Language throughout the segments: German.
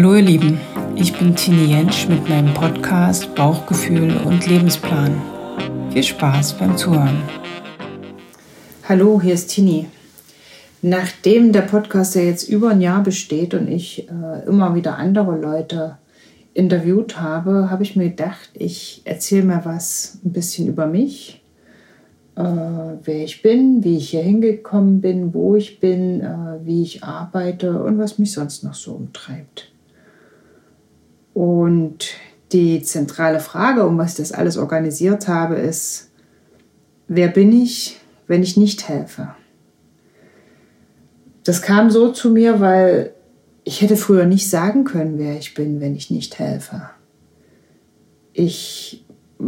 Hallo ihr Lieben, ich bin Tini Jentsch mit meinem Podcast Bauchgefühl und Lebensplan. Viel Spaß beim Zuhören. Hallo, hier ist Tini. Nachdem der Podcast ja jetzt über ein Jahr besteht und ich äh, immer wieder andere Leute interviewt habe, habe ich mir gedacht, ich erzähle mal was ein bisschen über mich äh, wer ich bin, wie ich hier hingekommen bin, wo ich bin, äh, wie ich arbeite und was mich sonst noch so umtreibt. Und die zentrale Frage, um was ich das alles organisiert habe, ist, wer bin ich, wenn ich nicht helfe? Das kam so zu mir, weil ich hätte früher nicht sagen können, wer ich bin, wenn ich nicht helfe. Ich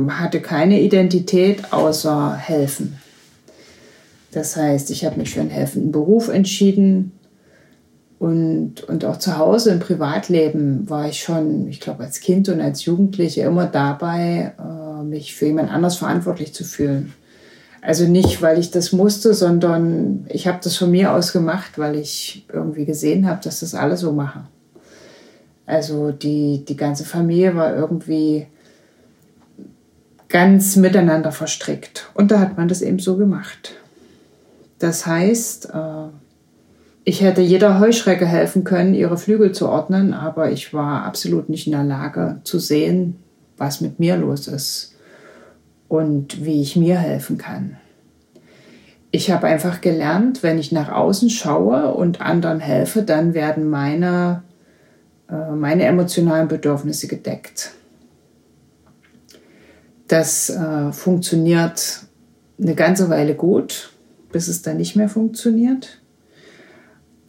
hatte keine Identität außer helfen. Das heißt, ich habe mich für einen helfenden Beruf entschieden und, und auch zu Hause im Privatleben war ich schon, ich glaube, als Kind und als Jugendliche immer dabei, äh, mich für jemand anders verantwortlich zu fühlen. Also nicht, weil ich das musste, sondern ich habe das von mir aus gemacht, weil ich irgendwie gesehen habe, dass das alle so machen. Also die, die ganze Familie war irgendwie ganz miteinander verstrickt. Und da hat man das eben so gemacht. Das heißt, äh, ich hätte jeder Heuschrecke helfen können, ihre Flügel zu ordnen, aber ich war absolut nicht in der Lage zu sehen, was mit mir los ist und wie ich mir helfen kann. Ich habe einfach gelernt, wenn ich nach außen schaue und anderen helfe, dann werden meine, äh, meine emotionalen Bedürfnisse gedeckt. Das äh, funktioniert eine ganze Weile gut, bis es dann nicht mehr funktioniert.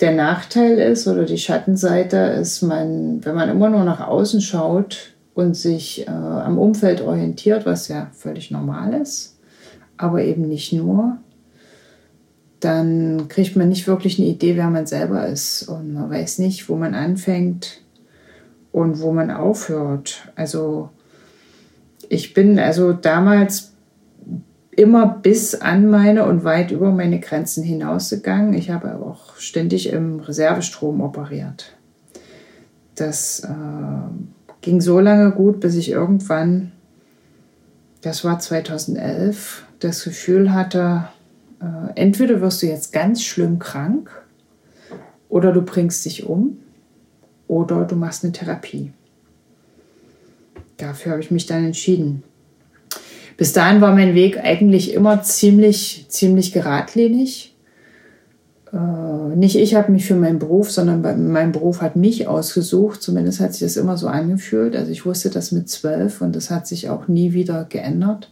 Der Nachteil ist oder die Schattenseite ist, man, wenn man immer nur nach außen schaut und sich äh, am Umfeld orientiert, was ja völlig normal ist, aber eben nicht nur, dann kriegt man nicht wirklich eine Idee, wer man selber ist. Und man weiß nicht, wo man anfängt und wo man aufhört. Also ich bin also damals immer bis an meine und weit über meine Grenzen hinausgegangen. Ich habe aber auch ständig im Reservestrom operiert. Das äh, ging so lange gut, bis ich irgendwann, das war 2011, das Gefühl hatte, äh, entweder wirst du jetzt ganz schlimm krank oder du bringst dich um oder du machst eine Therapie dafür habe ich mich dann entschieden. Bis dahin war mein Weg eigentlich immer ziemlich, ziemlich geradlinig. Äh, nicht ich habe mich für meinen Beruf, sondern mein Beruf hat mich ausgesucht. Zumindest hat sich das immer so angefühlt. Also ich wusste das mit zwölf und das hat sich auch nie wieder geändert.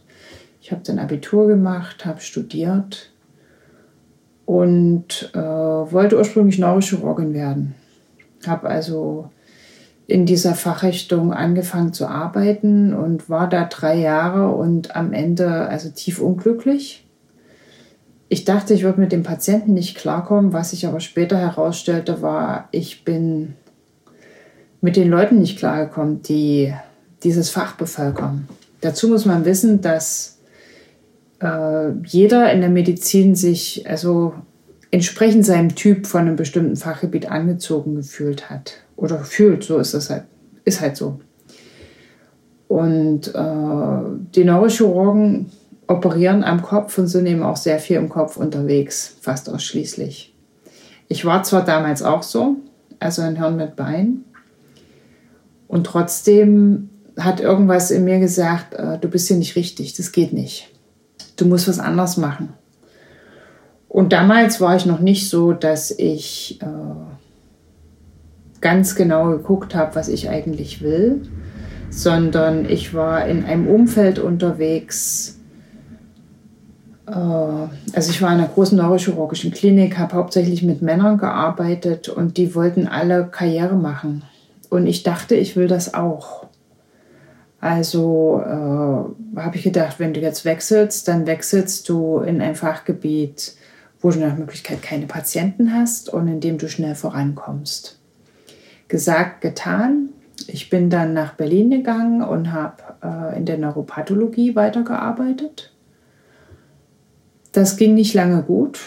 Ich habe dann Abitur gemacht, habe studiert und äh, wollte ursprünglich Neurochirurgin werden. Habe also in dieser Fachrichtung angefangen zu arbeiten und war da drei Jahre und am Ende also tief unglücklich. Ich dachte, ich würde mit dem Patienten nicht klarkommen. Was sich aber später herausstellte, war, ich bin mit den Leuten nicht klargekommen, die dieses Fach bevölkern. Dazu muss man wissen, dass äh, jeder in der Medizin sich also entsprechend seinem Typ von einem bestimmten Fachgebiet angezogen gefühlt hat oder fühlt, so ist es halt, ist halt so. Und äh, die Neurochirurgen operieren am Kopf und sind eben auch sehr viel im Kopf unterwegs, fast ausschließlich. Ich war zwar damals auch so, also ein Hirn mit Bein, und trotzdem hat irgendwas in mir gesagt, äh, du bist hier nicht richtig, das geht nicht. Du musst was anderes machen. Und damals war ich noch nicht so, dass ich äh, ganz genau geguckt habe, was ich eigentlich will, sondern ich war in einem Umfeld unterwegs. Äh, also ich war in einer großen neurochirurgischen Klinik, habe hauptsächlich mit Männern gearbeitet und die wollten alle Karriere machen. Und ich dachte, ich will das auch. Also äh, habe ich gedacht, wenn du jetzt wechselst, dann wechselst du in ein Fachgebiet, wo du nach Möglichkeit keine Patienten hast und in dem du schnell vorankommst. Gesagt, getan. Ich bin dann nach Berlin gegangen und habe äh, in der Neuropathologie weitergearbeitet. Das ging nicht lange gut.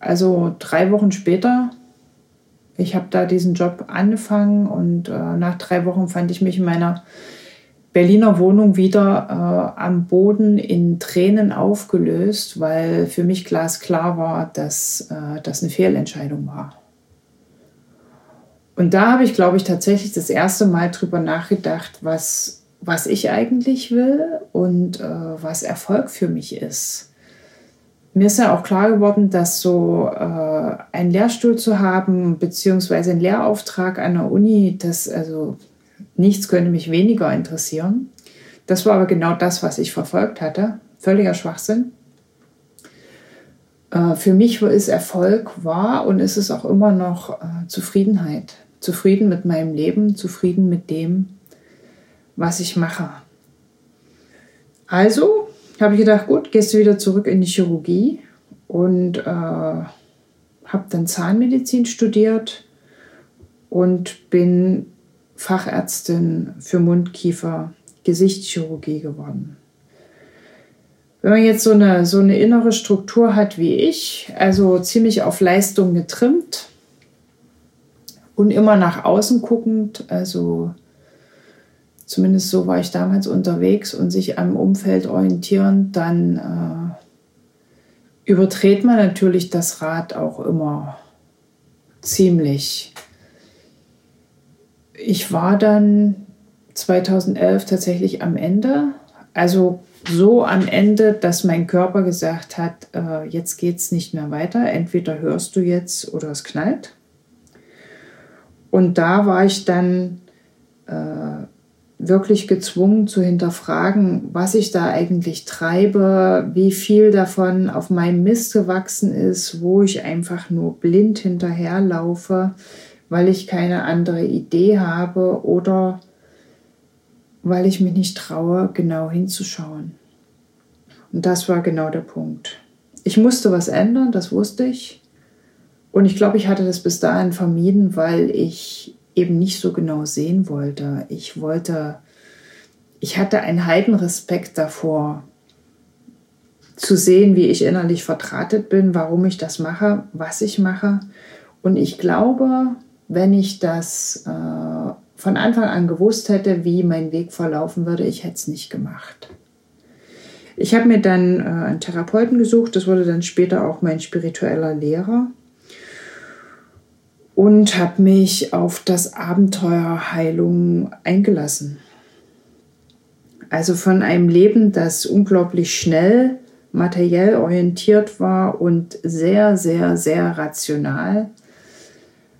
Also drei Wochen später Ich habe da diesen Job angefangen und äh, nach drei Wochen fand ich mich in meiner Berliner Wohnung wieder äh, am Boden in Tränen aufgelöst, weil für mich glasklar war, dass äh, das eine Fehlentscheidung war. Und da habe ich, glaube ich, tatsächlich das erste Mal drüber nachgedacht, was, was ich eigentlich will und äh, was Erfolg für mich ist. Mir ist ja auch klar geworden, dass so äh, einen Lehrstuhl zu haben, beziehungsweise einen Lehrauftrag an der Uni, das also nichts könnte mich weniger interessieren. Das war aber genau das, was ich verfolgt hatte. Völliger Schwachsinn. Äh, für mich ist Erfolg wahr und ist es auch immer noch äh, Zufriedenheit zufrieden mit meinem Leben, zufrieden mit dem, was ich mache. Also habe ich gedacht, gut, gehst du wieder zurück in die Chirurgie und äh, habe dann Zahnmedizin studiert und bin Fachärztin für Mund, Kiefer, Gesichtschirurgie geworden. Wenn man jetzt so eine, so eine innere Struktur hat wie ich, also ziemlich auf Leistung getrimmt, und immer nach außen guckend, also zumindest so war ich damals unterwegs und sich am Umfeld orientieren, dann äh, überdreht man natürlich das Rad auch immer ziemlich. Ich war dann 2011 tatsächlich am Ende, also so am Ende, dass mein Körper gesagt hat, äh, jetzt geht es nicht mehr weiter, entweder hörst du jetzt oder es knallt. Und da war ich dann äh, wirklich gezwungen zu hinterfragen, was ich da eigentlich treibe, wie viel davon auf meinem Mist gewachsen ist, wo ich einfach nur blind hinterherlaufe, weil ich keine andere Idee habe oder weil ich mich nicht traue, genau hinzuschauen. Und das war genau der Punkt. Ich musste was ändern, das wusste ich. Und ich glaube, ich hatte das bis dahin vermieden, weil ich eben nicht so genau sehen wollte. Ich wollte, ich hatte einen Heidenrespekt davor, zu sehen, wie ich innerlich vertratet bin, warum ich das mache, was ich mache. Und ich glaube, wenn ich das äh, von Anfang an gewusst hätte, wie mein Weg verlaufen würde, ich hätte es nicht gemacht. Ich habe mir dann äh, einen Therapeuten gesucht, das wurde dann später auch mein spiritueller Lehrer und habe mich auf das Abenteuer Heilung eingelassen. Also von einem Leben, das unglaublich schnell materiell orientiert war und sehr, sehr, sehr rational,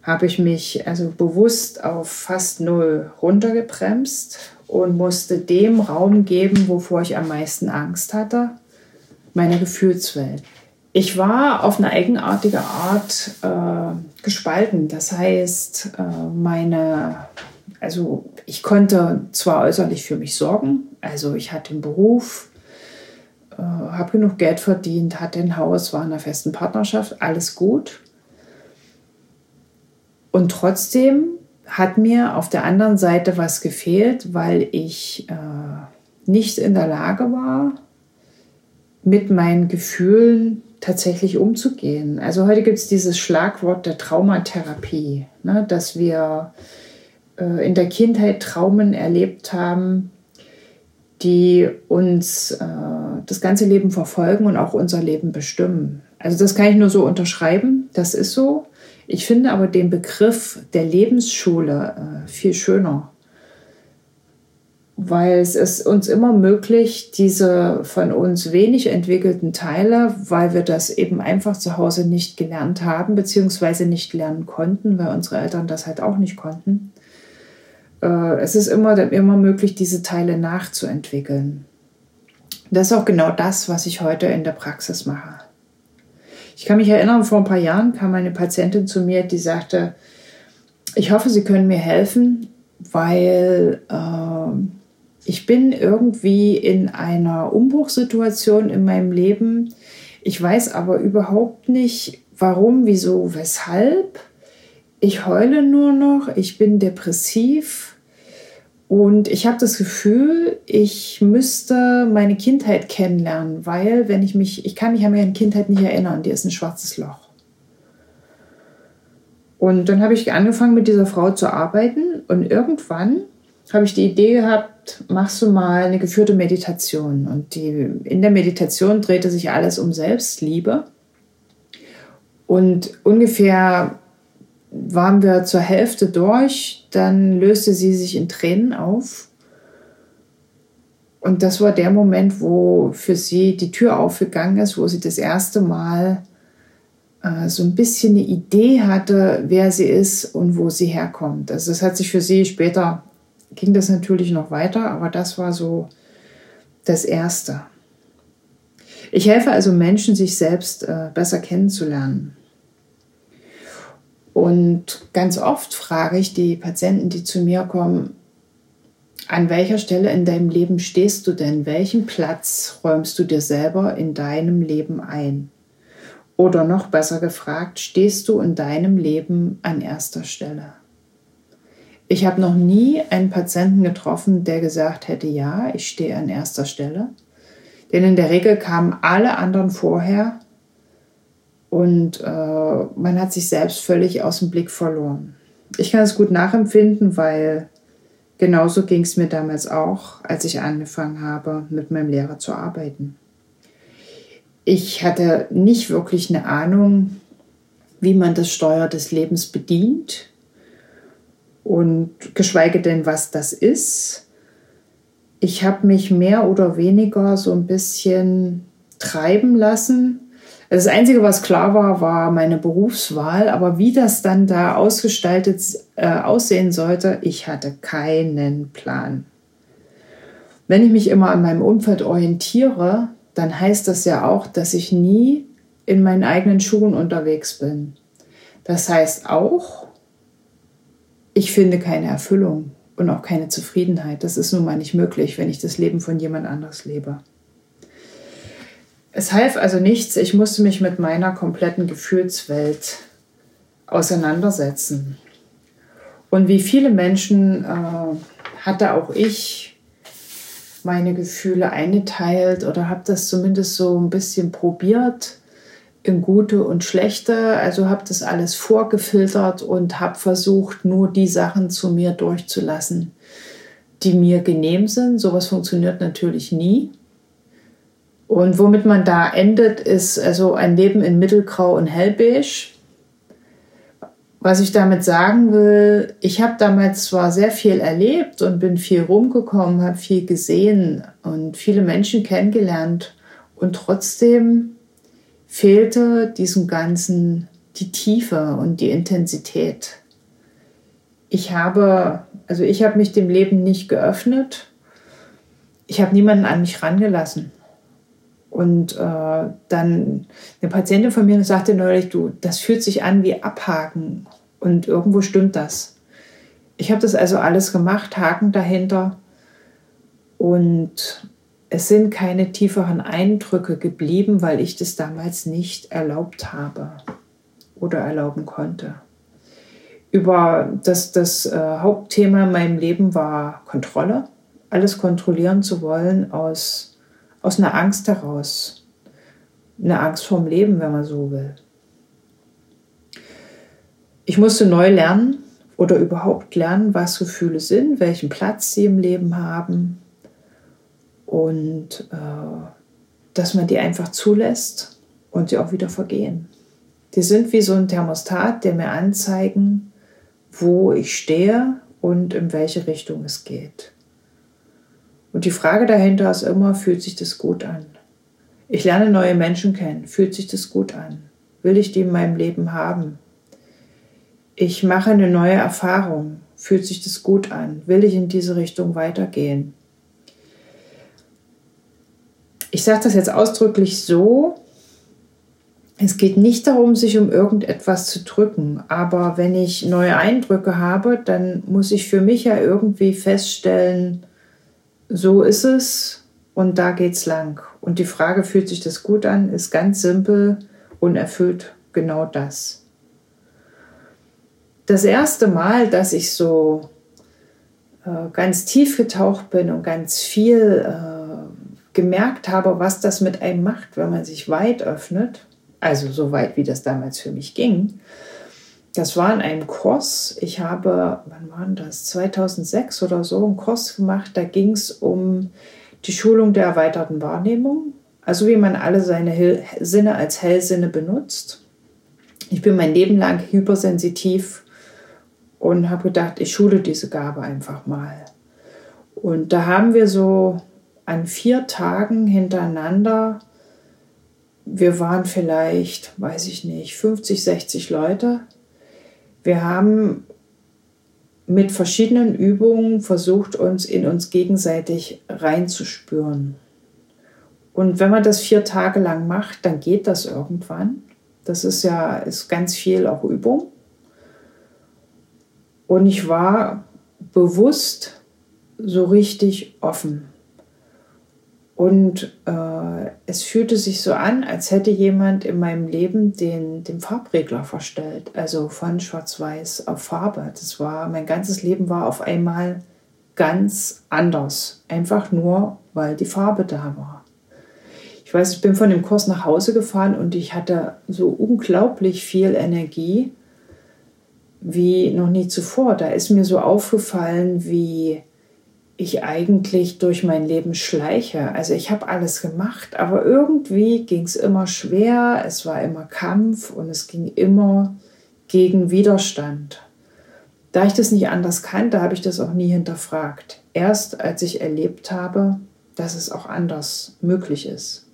habe ich mich also bewusst auf fast null runtergebremst und musste dem Raum geben, wovor ich am meisten Angst hatte, meine Gefühlswelt. Ich war auf eine eigenartige Art äh, gespalten. Das heißt, äh, meine, also ich konnte zwar äußerlich für mich sorgen, also ich hatte einen Beruf, äh, habe genug Geld verdient, hatte ein Haus, war in einer festen Partnerschaft, alles gut. Und trotzdem hat mir auf der anderen Seite was gefehlt, weil ich äh, nicht in der Lage war, mit meinen Gefühlen tatsächlich umzugehen. Also heute gibt es dieses Schlagwort der Traumatherapie, ne, dass wir äh, in der Kindheit Traumen erlebt haben, die uns äh, das ganze Leben verfolgen und auch unser Leben bestimmen. Also das kann ich nur so unterschreiben, das ist so. Ich finde aber den Begriff der Lebensschule äh, viel schöner weil es ist uns immer möglich, diese von uns wenig entwickelten Teile, weil wir das eben einfach zu Hause nicht gelernt haben, beziehungsweise nicht lernen konnten, weil unsere Eltern das halt auch nicht konnten. Äh, es ist immer, immer möglich, diese Teile nachzuentwickeln. Das ist auch genau das, was ich heute in der Praxis mache. Ich kann mich erinnern, vor ein paar Jahren kam eine Patientin zu mir, die sagte, ich hoffe, Sie können mir helfen, weil äh, ich bin irgendwie in einer Umbruchssituation in meinem Leben. Ich weiß aber überhaupt nicht, warum, wieso, weshalb. Ich heule nur noch, ich bin depressiv und ich habe das Gefühl, ich müsste meine Kindheit kennenlernen, weil wenn ich mich, ich kann mich an meine Kindheit nicht erinnern, die ist ein schwarzes Loch. Und dann habe ich angefangen, mit dieser Frau zu arbeiten und irgendwann habe ich die Idee gehabt, machst du mal eine geführte Meditation. Und die, in der Meditation drehte sich alles um Selbstliebe. Und ungefähr waren wir zur Hälfte durch, dann löste sie sich in Tränen auf. Und das war der Moment, wo für sie die Tür aufgegangen ist, wo sie das erste Mal äh, so ein bisschen eine Idee hatte, wer sie ist und wo sie herkommt. Also das hat sich für sie später, ging das natürlich noch weiter, aber das war so das Erste. Ich helfe also Menschen, sich selbst äh, besser kennenzulernen. Und ganz oft frage ich die Patienten, die zu mir kommen, an welcher Stelle in deinem Leben stehst du denn? Welchen Platz räumst du dir selber in deinem Leben ein? Oder noch besser gefragt, stehst du in deinem Leben an erster Stelle? Ich habe noch nie einen Patienten getroffen, der gesagt hätte, ja, ich stehe an erster Stelle. Denn in der Regel kamen alle anderen vorher und äh, man hat sich selbst völlig aus dem Blick verloren. Ich kann es gut nachempfinden, weil genauso ging es mir damals auch, als ich angefangen habe, mit meinem Lehrer zu arbeiten ich hatte nicht wirklich eine Ahnung, wie man das Steuer des Lebens bedient und geschweige denn, was das ist. Ich habe mich mehr oder weniger so ein bisschen treiben lassen. Das Einzige, was klar war, war meine Berufswahl, aber wie das dann da ausgestaltet äh, aussehen sollte, ich hatte keinen Plan. Wenn ich mich immer an meinem Umfeld orientiere, dann heißt das ja auch, dass ich nie in meinen eigenen Schuhen unterwegs bin. Das heißt auch, ich finde keine Erfüllung und auch keine Zufriedenheit. Das ist nun mal nicht möglich, wenn ich das Leben von jemand anderes lebe. Es half also nichts, ich musste mich mit meiner kompletten Gefühlswelt auseinandersetzen. Und wie viele Menschen äh, hatte auch ich meine Gefühle eingeteilt oder habe das zumindest so ein bisschen probiert in gute und schlechte. Also habe das alles vorgefiltert und habe versucht, nur die Sachen zu mir durchzulassen, die mir genehm sind. Sowas funktioniert natürlich nie. Und womit man da endet, ist also ein Leben in Mittelgrau und Hellbeige. Was ich damit sagen will, ich habe damals zwar sehr viel erlebt und bin viel rumgekommen, habe viel gesehen und viele Menschen kennengelernt und trotzdem fehlte diesem Ganzen die Tiefe und die Intensität. Ich habe, also ich habe mich dem Leben nicht geöffnet. Ich habe niemanden an mich rangelassen. Und äh, dann eine Patientin von mir sagte neulich, du, das fühlt sich an wie Abhaken. Und irgendwo stimmt das. Ich habe das also alles gemacht, Haken dahinter. Und es sind keine tieferen Eindrücke geblieben, weil ich das damals nicht erlaubt habe oder erlauben konnte. Über das, das äh, Hauptthema in meinem Leben war Kontrolle, alles kontrollieren zu wollen aus, aus einer Angst heraus. Eine Angst vorm Leben, wenn man so will ich musste neu lernen oder überhaupt lernen, was Gefühle sind, welchen Platz sie im Leben haben und äh, dass man die einfach zulässt und sie auch wieder vergehen. Die sind wie so ein Thermostat, der mir anzeigen, wo ich stehe und in welche Richtung es geht. Und die Frage dahinter ist immer, fühlt sich das gut an? Ich lerne neue Menschen kennen, fühlt sich das gut an? Will ich die in meinem Leben haben? ich mache eine neue Erfahrung. Fühlt sich das gut an? Will ich in diese Richtung weitergehen? Ich sage das jetzt ausdrücklich so, es geht nicht darum, sich um irgendetwas zu drücken, aber wenn ich neue Eindrücke habe, dann muss ich für mich ja irgendwie feststellen, so ist es und da geht's lang. Und die Frage, fühlt sich das gut an, ist ganz simpel und erfüllt genau das das erste Mal, dass ich so äh, ganz tief getaucht bin und ganz viel äh, gemerkt habe, was das mit einem macht, wenn man sich weit öffnet, also so weit, wie das damals für mich ging, das war in einem Kurs. Ich habe, wann war das? 2006 oder so, einen Kurs gemacht. Da ging es um die Schulung der erweiterten Wahrnehmung. Also wie man alle seine Hil Sinne als Hellsinne benutzt. Ich bin mein Leben lang hypersensitiv und habe gedacht, ich schule diese Gabe einfach mal. Und da haben wir so an vier Tagen hintereinander, wir waren vielleicht, weiß ich nicht, 50, 60 Leute. Wir haben mit verschiedenen Übungen versucht, uns in uns gegenseitig reinzuspüren. Und wenn man das vier Tage lang macht, dann geht das irgendwann. Das ist ja ist ganz viel auch Übung. Und ich war bewusst so richtig offen. Und äh, es fühlte sich so an, als hätte jemand in meinem Leben den, den Farbregler verstellt. Also von Schwarz-Weiß auf Farbe. Das war, mein ganzes Leben war auf einmal ganz anders. Einfach nur, weil die Farbe da war. Ich weiß, ich bin von dem Kurs nach Hause gefahren und ich hatte so unglaublich viel Energie wie noch nie zuvor. Da ist mir so aufgefallen, wie ich eigentlich durch mein Leben schleiche. Also ich habe alles gemacht, aber irgendwie ging es immer schwer, es war immer Kampf und es ging immer gegen Widerstand. Da ich das nicht anders kannte, habe ich das auch nie hinterfragt. Erst als ich erlebt habe, dass es auch anders möglich ist.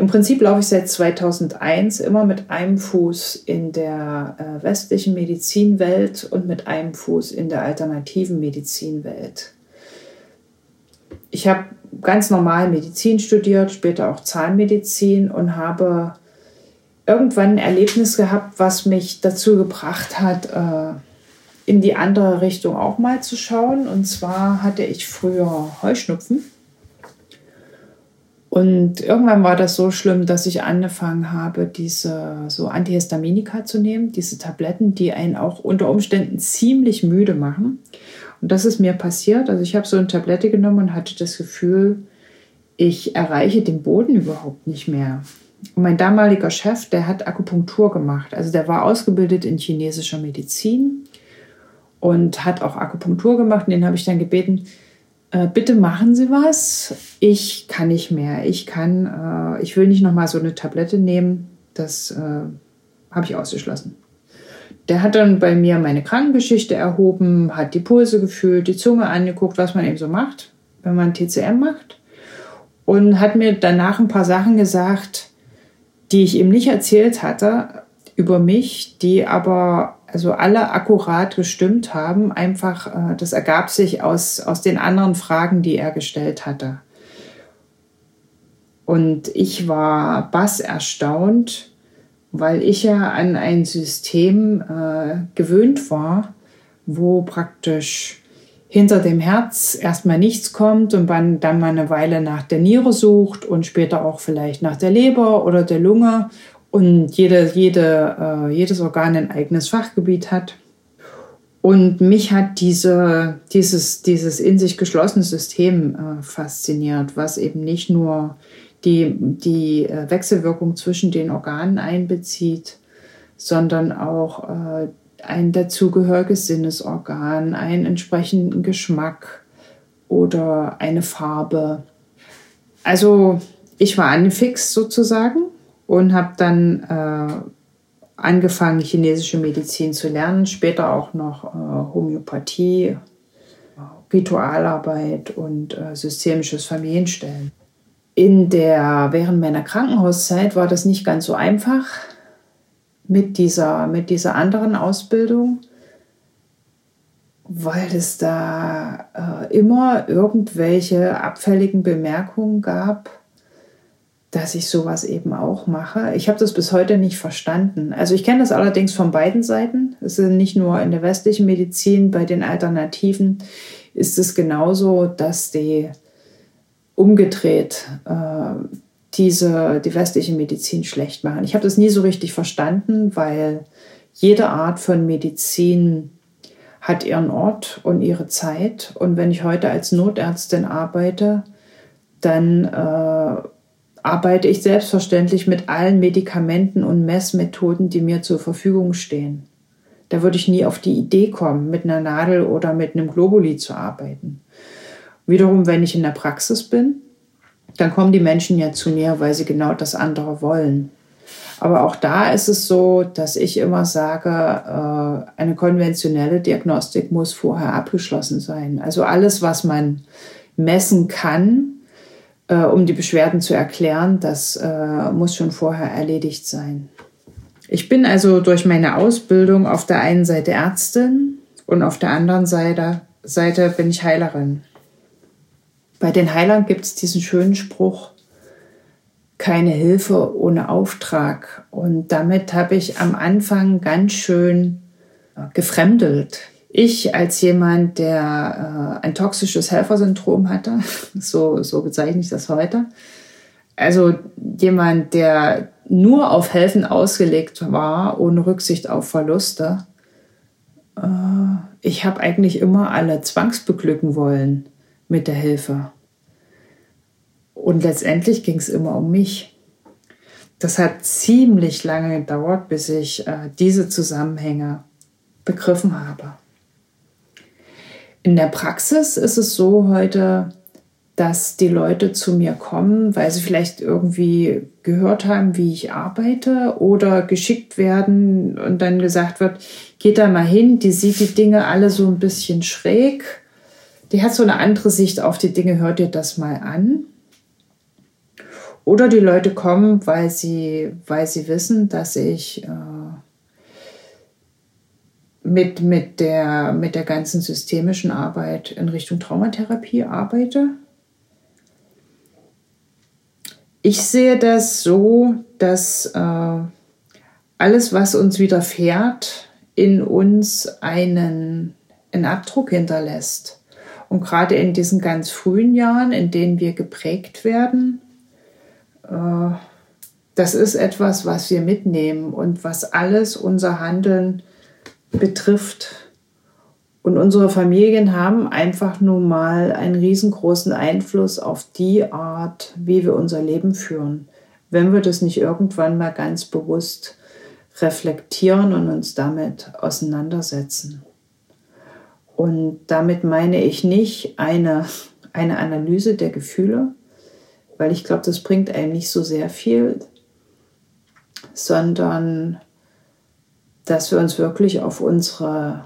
Im Prinzip laufe ich seit 2001 immer mit einem Fuß in der äh, westlichen Medizinwelt und mit einem Fuß in der alternativen Medizinwelt. Ich habe ganz normal Medizin studiert, später auch Zahnmedizin und habe irgendwann ein Erlebnis gehabt, was mich dazu gebracht hat, äh, in die andere Richtung auch mal zu schauen. Und zwar hatte ich früher Heuschnupfen und irgendwann war das so schlimm, dass ich angefangen habe, diese so Antihistaminika zu nehmen, diese Tabletten, die einen auch unter Umständen ziemlich müde machen. Und das ist mir passiert. Also ich habe so eine Tablette genommen und hatte das Gefühl, ich erreiche den Boden überhaupt nicht mehr. Und mein damaliger Chef, der hat Akupunktur gemacht. Also der war ausgebildet in chinesischer Medizin und hat auch Akupunktur gemacht. Und den habe ich dann gebeten, äh, bitte machen Sie was. Ich kann nicht mehr. Ich kann, äh, ich will nicht nochmal so eine Tablette nehmen. Das äh, habe ich ausgeschlossen. Der hat dann bei mir meine Krankengeschichte erhoben, hat die Pulse gefühlt, die Zunge angeguckt, was man eben so macht, wenn man TCM macht. Und hat mir danach ein paar Sachen gesagt, die ich ihm nicht erzählt hatte über mich, die aber also alle akkurat gestimmt haben. Einfach, äh, das ergab sich aus, aus den anderen Fragen, die er gestellt hatte. Und ich war bass erstaunt, weil ich ja an ein System äh, gewöhnt war, wo praktisch hinter dem Herz erstmal nichts kommt und man dann mal eine Weile nach der Niere sucht und später auch vielleicht nach der Leber oder der Lunge und jede, jede, äh, jedes Organ ein eigenes Fachgebiet hat. Und mich hat diese, dieses, dieses in sich geschlossene System äh, fasziniert, was eben nicht nur die, die äh, Wechselwirkung zwischen den Organen einbezieht, sondern auch äh, ein dazugehöriges Sinnesorgan, einen entsprechenden Geschmack oder eine Farbe. Also ich war angefixt sozusagen und habe dann äh, angefangen, chinesische Medizin zu lernen, später auch noch äh, Homöopathie, Ritualarbeit und äh, systemisches Familienstellen. In der, während meiner Krankenhauszeit war das nicht ganz so einfach mit dieser, mit dieser anderen Ausbildung, weil es da äh, immer irgendwelche abfälligen Bemerkungen gab dass ich sowas eben auch mache. Ich habe das bis heute nicht verstanden. Also ich kenne das allerdings von beiden Seiten. Es ist nicht nur in der westlichen Medizin, bei den Alternativen ist es genauso, dass die umgedreht äh, diese, die westliche Medizin schlecht machen. Ich habe das nie so richtig verstanden, weil jede Art von Medizin hat ihren Ort und ihre Zeit. Und wenn ich heute als Notärztin arbeite, dann äh, arbeite ich selbstverständlich mit allen Medikamenten und Messmethoden, die mir zur Verfügung stehen. Da würde ich nie auf die Idee kommen, mit einer Nadel oder mit einem Globuli zu arbeiten. Wiederum, wenn ich in der Praxis bin, dann kommen die Menschen ja zu mir, weil sie genau das andere wollen. Aber auch da ist es so, dass ich immer sage, äh, eine konventionelle Diagnostik muss vorher abgeschlossen sein. Also alles, was man messen kann, äh, um die Beschwerden zu erklären, das äh, muss schon vorher erledigt sein. Ich bin also durch meine Ausbildung auf der einen Seite Ärztin und auf der anderen Seite, Seite bin ich Heilerin. Bei den Heilern gibt es diesen schönen Spruch, keine Hilfe ohne Auftrag. Und damit habe ich am Anfang ganz schön gefremdelt. Ich als jemand, der äh, ein toxisches Helfersyndrom hatte, so, so bezeichne ich das heute, also jemand, der nur auf Helfen ausgelegt war, ohne Rücksicht auf Verluste. Äh, ich habe eigentlich immer alle zwangsbeglücken wollen mit der Hilfe. Und letztendlich ging es immer um mich. Das hat ziemlich lange gedauert, bis ich äh, diese Zusammenhänge begriffen habe. In der Praxis ist es so heute, dass die Leute zu mir kommen, weil sie vielleicht irgendwie gehört haben, wie ich arbeite oder geschickt werden und dann gesagt wird, geht da mal hin, die sieht die Dinge alle so ein bisschen schräg, die hat so eine andere Sicht auf die Dinge, hört dir das mal an. Oder die Leute kommen, weil sie, weil sie wissen, dass ich äh, mit, mit, der, mit der ganzen systemischen Arbeit in Richtung Traumatherapie arbeite ich sehe das so, dass äh, alles, was uns widerfährt, in uns einen, einen Abdruck hinterlässt. Und gerade in diesen ganz frühen Jahren, in denen wir geprägt werden, äh, das ist etwas, was wir mitnehmen und was alles unser Handeln betrifft. Und unsere Familien haben einfach nun mal einen riesengroßen Einfluss auf die Art, wie wir unser Leben führen. Wenn wir das nicht irgendwann mal ganz bewusst reflektieren und uns damit auseinandersetzen. Und damit meine ich nicht eine, eine Analyse der Gefühle, weil ich glaube, das bringt einem nicht so sehr viel, sondern dass wir uns wirklich auf unsere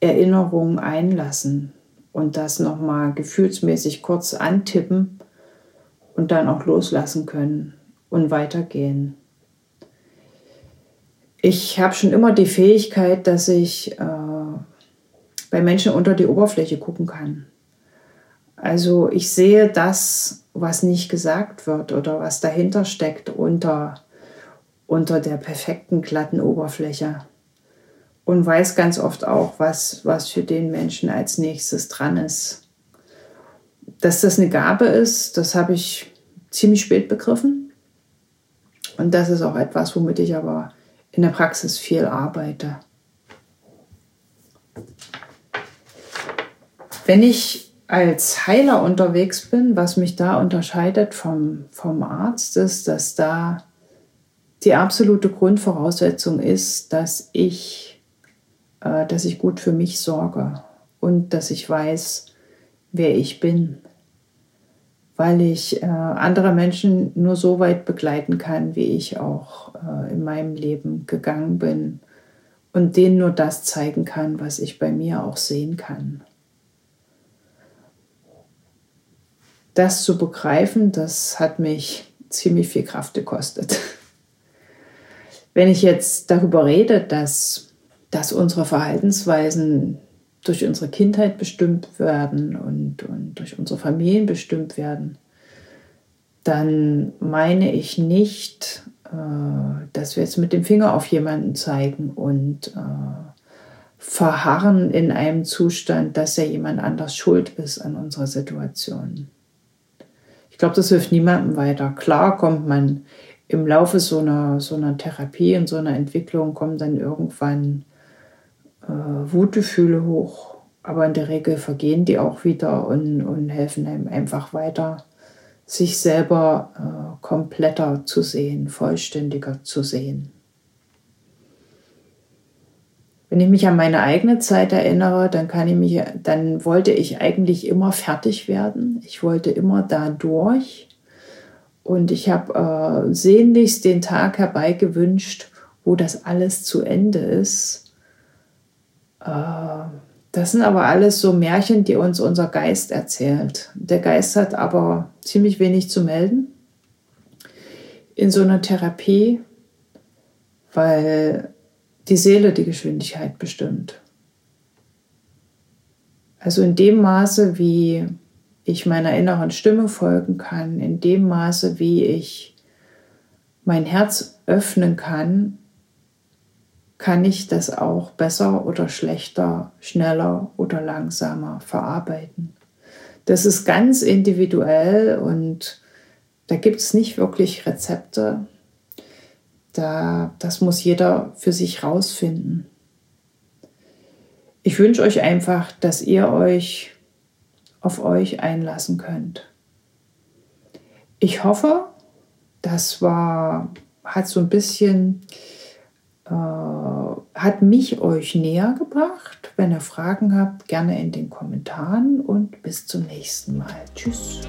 Erinnerungen einlassen und das nochmal gefühlsmäßig kurz antippen und dann auch loslassen können und weitergehen. Ich habe schon immer die Fähigkeit, dass ich äh, bei Menschen unter die Oberfläche gucken kann. Also ich sehe das, was nicht gesagt wird oder was dahinter steckt unter, unter der perfekten glatten Oberfläche und weiß ganz oft auch, was, was für den Menschen als nächstes dran ist. Dass das eine Gabe ist, das habe ich ziemlich spät begriffen. Und das ist auch etwas, womit ich aber in der Praxis viel arbeite. Wenn ich als Heiler unterwegs bin, was mich da unterscheidet vom, vom Arzt, ist, dass da die absolute Grundvoraussetzung ist, dass ich äh, dass ich gut für mich sorge und dass ich weiß, wer ich bin, weil ich äh, andere Menschen nur so weit begleiten kann, wie ich auch äh, in meinem Leben gegangen bin und denen nur das zeigen kann, was ich bei mir auch sehen kann. Das zu begreifen, das hat mich ziemlich viel Kraft gekostet. Wenn ich jetzt darüber rede, dass dass unsere Verhaltensweisen durch unsere Kindheit bestimmt werden und, und durch unsere Familien bestimmt werden, dann meine ich nicht, äh, dass wir jetzt mit dem Finger auf jemanden zeigen und äh, verharren in einem Zustand, dass ja jemand anders schuld ist an unserer Situation. Ich glaube, das hilft niemandem weiter. Klar kommt man im Laufe so einer, so einer Therapie und so einer Entwicklung, kommt dann irgendwann äh, Wutgefühle hoch. Aber in der Regel vergehen die auch wieder und, und helfen einem einfach weiter, sich selber äh, kompletter zu sehen, vollständiger zu sehen. Wenn ich mich an meine eigene Zeit erinnere, dann kann ich mich, dann wollte ich eigentlich immer fertig werden. Ich wollte immer da durch. Und ich habe äh, sehnlichst den Tag herbeigewünscht, wo das alles zu Ende ist. Äh, das sind aber alles so Märchen, die uns unser Geist erzählt. Der Geist hat aber ziemlich wenig zu melden in so einer Therapie, weil die Seele die Geschwindigkeit bestimmt. Also in dem Maße, wie ich meiner inneren Stimme folgen kann, in dem Maße, wie ich mein Herz öffnen kann, kann ich das auch besser oder schlechter, schneller oder langsamer verarbeiten. Das ist ganz individuell und da gibt es nicht wirklich Rezepte. Da, das muss jeder für sich rausfinden. Ich wünsche euch einfach, dass ihr euch auf euch einlassen könnt. Ich hoffe, das war, hat so ein bisschen äh, hat mich euch näher gebracht. Wenn ihr Fragen habt, gerne in den Kommentaren und bis zum nächsten Mal. Tschüss.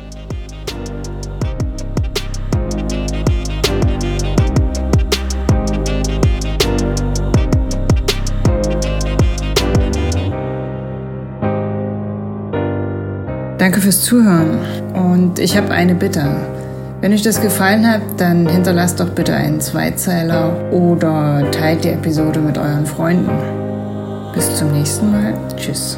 Danke fürs Zuhören und ich habe eine Bitte. Wenn euch das gefallen hat, dann hinterlasst doch bitte einen Zweizeiler oder teilt die Episode mit euren Freunden. Bis zum nächsten Mal. Tschüss.